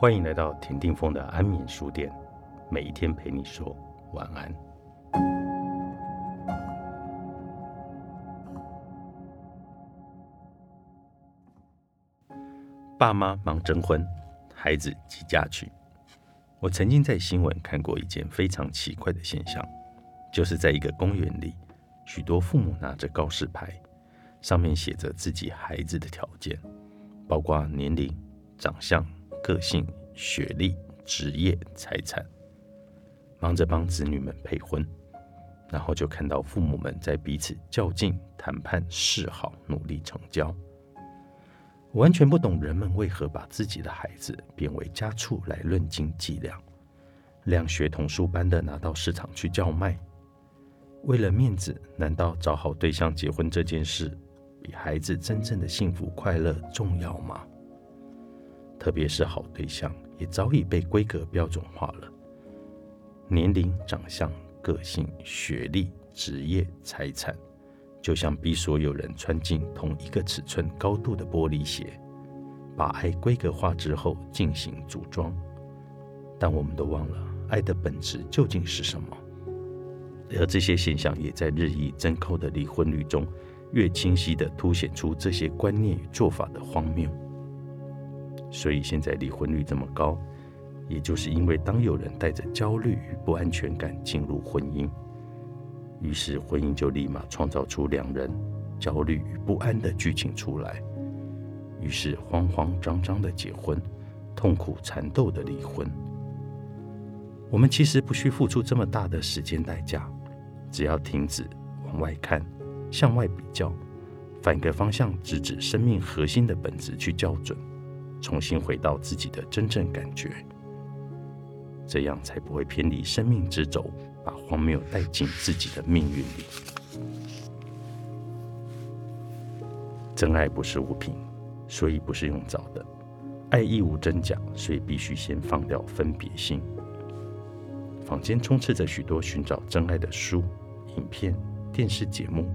欢迎来到田定峰的安眠书店，每一天陪你说晚安。爸妈忙征婚，孩子急嫁娶。我曾经在新闻看过一件非常奇怪的现象，就是在一个公园里，许多父母拿着告示牌，上面写着自己孩子的条件，包括年龄、长相。个性、学历、职业、财产，忙着帮子女们配婚，然后就看到父母们在彼此较劲、谈判、示好、努力成交。完全不懂人们为何把自己的孩子变为家畜来论斤计量，量学童书般的拿到市场去叫卖。为了面子，难道找好对象结婚这件事，比孩子真正的幸福快乐重要吗？特别是好对象，也早已被规格标准化了。年龄、长相、个性、学历、职业、财产，就像逼所有人穿进同一个尺寸高度的玻璃鞋，把爱规格化之后进行组装。但我们都忘了，爱的本质究竟是什么？而这些现象也在日益增高的离婚率中，越清晰地凸显出这些观念与做法的荒谬。所以现在离婚率这么高，也就是因为当有人带着焦虑与不安全感进入婚姻，于是婚姻就立马创造出两人焦虑与不安的剧情出来，于是慌慌张张的结婚，痛苦缠斗的离婚。我们其实不需付出这么大的时间代价，只要停止往外看，向外比较，反个方向直指生命核心的本质去校准。重新回到自己的真正感觉，这样才不会偏离生命之轴，把荒谬带进自己的命运里。真爱不是物品，所以不是用找的。爱亦无真假，所以必须先放掉分别心。坊间充斥着许多寻找真爱的书、影片、电视节目，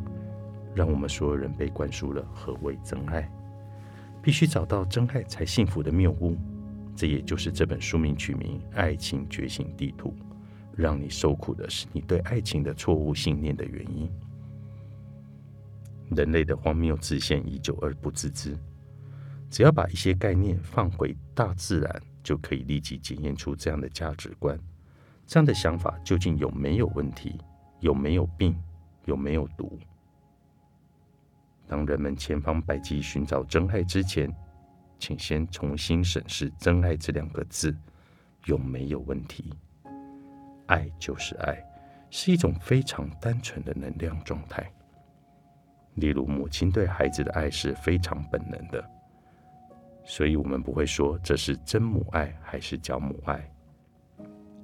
让我们所有人被灌输了何为真爱。必须找到真爱才幸福的谬误，这也就是这本书名取名《爱情觉醒地图》，让你受苦的是你对爱情的错误信念的原因。人类的荒谬自现已久而不自知，只要把一些概念放回大自然，就可以立即检验出这样的价值观。这样的想法究竟有没有问题？有没有病？有没有毒？当人们千方百计寻找真爱之前，请先重新审视“真爱”这两个字有没有问题。爱就是爱，是一种非常单纯的能量状态。例如，母亲对孩子的爱是非常本能的，所以我们不会说这是真母爱还是假母爱。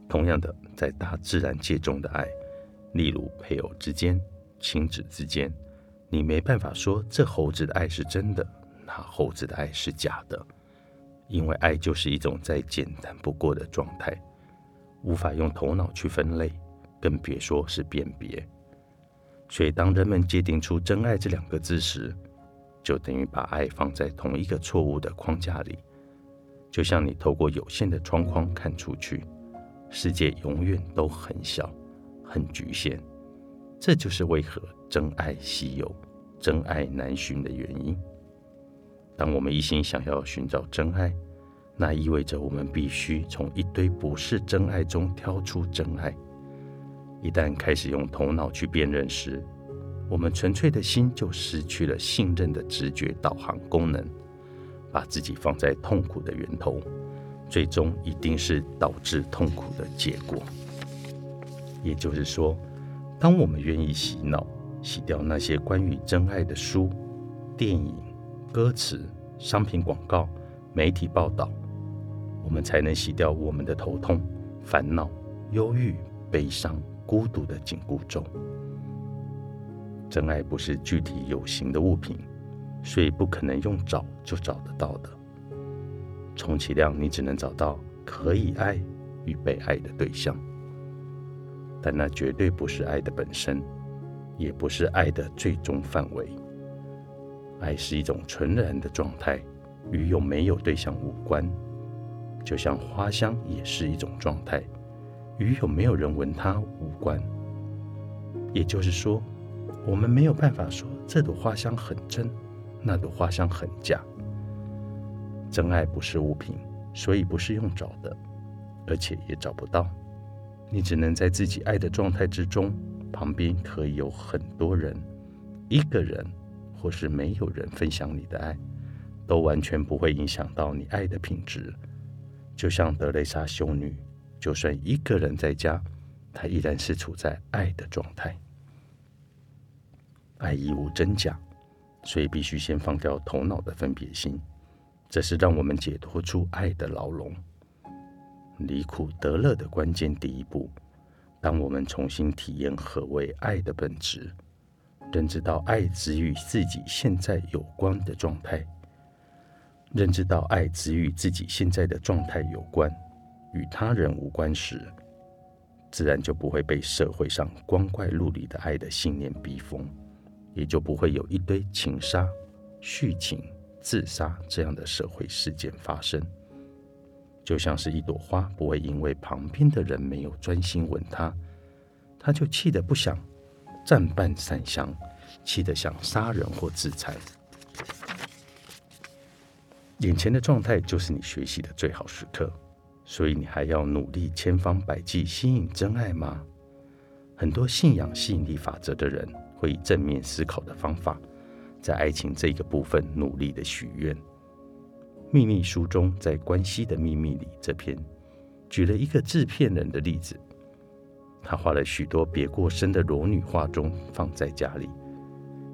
同样的，在大自然界中的爱，例如配偶之间、亲子之间。你没办法说这猴子的爱是真的，那猴子的爱是假的，因为爱就是一种再简单不过的状态，无法用头脑去分类，更别说是辨别。所以，当人们界定出“真爱”这两个字时，就等于把爱放在同一个错误的框架里。就像你透过有限的窗框看出去，世界永远都很小、很局限。这就是为何真爱稀有、真爱难寻的原因。当我们一心想要寻找真爱，那意味着我们必须从一堆不是真爱中挑出真爱。一旦开始用头脑去辨认时，我们纯粹的心就失去了信任的直觉导航功能，把自己放在痛苦的源头，最终一定是导致痛苦的结果。也就是说。当我们愿意洗脑、洗掉那些关于真爱的书、电影、歌词、商品广告、媒体报道，我们才能洗掉我们的头痛、烦恼、忧郁、悲伤、孤独的紧箍咒。真爱不是具体有形的物品，所以不可能用找就找得到的。充其量，你只能找到可以爱与被爱的对象。但那绝对不是爱的本身，也不是爱的最终范围。爱是一种纯然的状态，与有没有对象无关。就像花香也是一种状态，与有没有人闻它无关。也就是说，我们没有办法说这朵花香很真，那朵花香很假。真爱不是物品，所以不是用找的，而且也找不到。你只能在自己爱的状态之中，旁边可以有很多人，一个人或是没有人分享你的爱，都完全不会影响到你爱的品质。就像德蕾莎修女，就算一个人在家，她依然是处在爱的状态。爱亦无真假，所以必须先放掉头脑的分别心，这是让我们解脱出爱的牢笼、离苦得乐的关键第一步。当我们重新体验何为爱的本质，认知到爱只与自己现在有关的状态。认知到爱只与自己现在的状态有关，与他人无关时，自然就不会被社会上光怪陆离的爱的信念逼疯，也就不会有一堆情杀、续情、自杀这样的社会事件发生。就像是一朵花，不会因为旁边的人没有专心闻它，它就气得不想暂伴散香，气得想杀人或自残。眼前的状态就是你学习的最好时刻，所以你还要努力千方百计吸引真爱吗？很多信仰吸引力法则的人会以正面思考的方法，在爱情这个部分努力的许愿。秘密书中在《关系的秘密》里这篇举了一个制片人的例子，他画了许多别过身的裸女画中放在家里，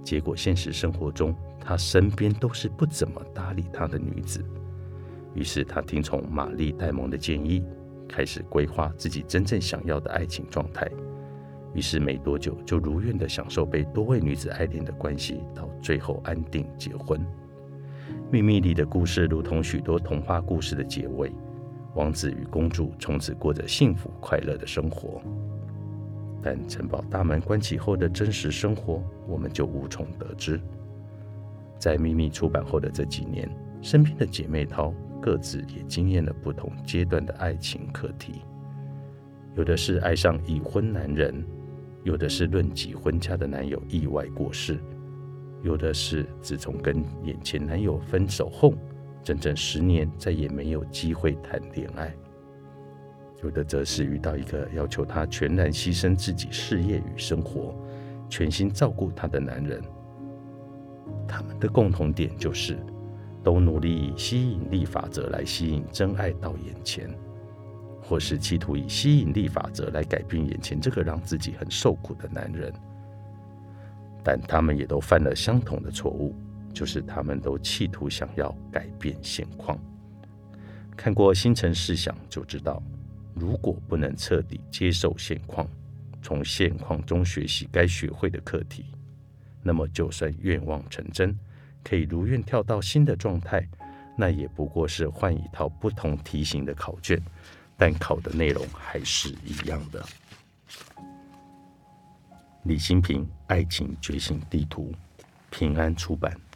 结果现实生活中。他身边都是不怎么搭理他的女子，于是他听从玛丽戴蒙的建议，开始规划自己真正想要的爱情状态。于是没多久就如愿的享受被多位女子爱恋的关系，到最后安定结婚。秘密里的故事如同许多童话故事的结尾，王子与公主从此过着幸福快乐的生活。但城堡大门关起后的真实生活，我们就无从得知。在秘密出版后的这几年，身边的姐妹淘各自也经验了不同阶段的爱情课题。有的是爱上已婚男人，有的是论及婚嫁的男友意外过世，有的是自从跟眼前男友分手后，整整十年再也没有机会谈恋爱。有的则是遇到一个要求她全然牺牲自己事业与生活，全心照顾她的男人。他们的共同点就是，都努力以吸引力法则来吸引真爱到眼前，或是企图以吸引力法则来改变眼前这个让自己很受苦的男人。但他们也都犯了相同的错误，就是他们都企图想要改变现况。看过《星辰思想》就知道，如果不能彻底接受现况，从现况中学习该学会的课题。那么，就算愿望成真，可以如愿跳到新的状态，那也不过是换一套不同题型的考卷，但考的内容还是一样的。李新平《爱情觉醒地图》，平安出版。